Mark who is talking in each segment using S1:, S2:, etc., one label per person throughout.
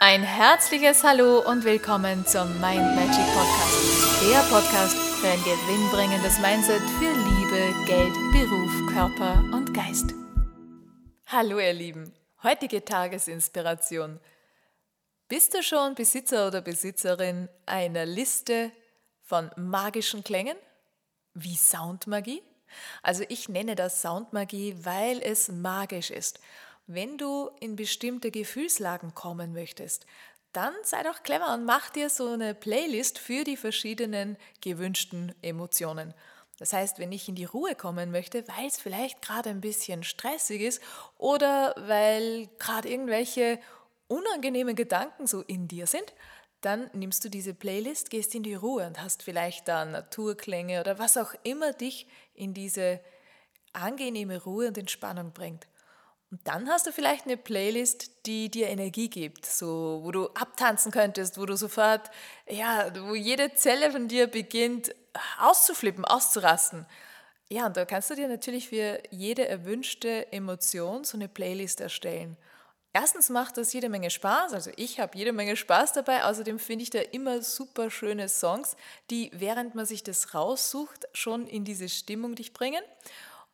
S1: Ein herzliches Hallo und willkommen zum Mind Magic Podcast. Der Podcast für ein gewinnbringendes Mindset für Liebe, Geld, Beruf, Körper und Geist. Hallo ihr Lieben, heutige Tagesinspiration. Bist du schon Besitzer oder Besitzerin einer Liste von magischen Klängen? Wie Soundmagie? Also ich nenne das Soundmagie, weil es magisch ist. Wenn du in bestimmte Gefühlslagen kommen möchtest, dann sei doch clever und mach dir so eine Playlist für die verschiedenen gewünschten Emotionen. Das heißt, wenn ich in die Ruhe kommen möchte, weil es vielleicht gerade ein bisschen stressig ist oder weil gerade irgendwelche unangenehmen Gedanken so in dir sind, dann nimmst du diese Playlist, gehst in die Ruhe und hast vielleicht da Naturklänge oder was auch immer dich in diese angenehme Ruhe und Entspannung bringt. Und dann hast du vielleicht eine Playlist, die dir Energie gibt, so wo du abtanzen könntest, wo du sofort, ja, wo jede Zelle von dir beginnt auszuflippen, auszurasten. Ja, und da kannst du dir natürlich für jede erwünschte Emotion so eine Playlist erstellen. Erstens macht das jede Menge Spaß, also ich habe jede Menge Spaß dabei. Außerdem finde ich da immer super schöne Songs, die während man sich das raussucht, schon in diese Stimmung dich bringen.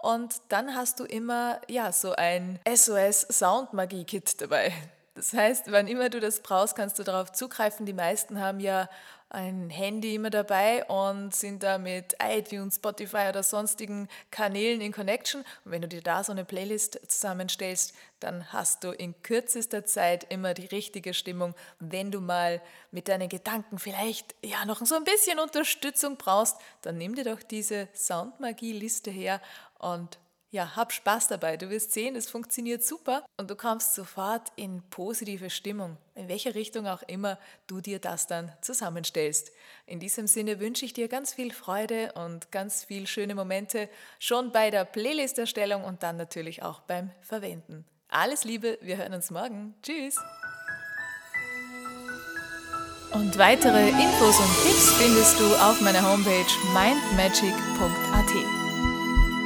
S1: Und dann hast du immer ja so ein SOS Soundmagie Kit dabei. Das heißt, wann immer du das brauchst, kannst du darauf zugreifen. Die meisten haben ja ein Handy immer dabei und sind da mit iTunes, Spotify oder sonstigen Kanälen in Connection. Und wenn du dir da so eine Playlist zusammenstellst, dann hast du in kürzester Zeit immer die richtige Stimmung. Wenn du mal mit deinen Gedanken vielleicht ja noch so ein bisschen Unterstützung brauchst, dann nimm dir doch diese Soundmagie-Liste her und ja, hab Spaß dabei. Du wirst sehen, es funktioniert super und du kommst sofort in positive Stimmung, in welche Richtung auch immer du dir das dann zusammenstellst. In diesem Sinne wünsche ich dir ganz viel Freude und ganz viel schöne Momente schon bei der Playlist-Erstellung und dann natürlich auch beim Verwenden. Alles Liebe, wir hören uns morgen. Tschüss! Und weitere Infos und Tipps findest du auf meiner Homepage mindmagic.at.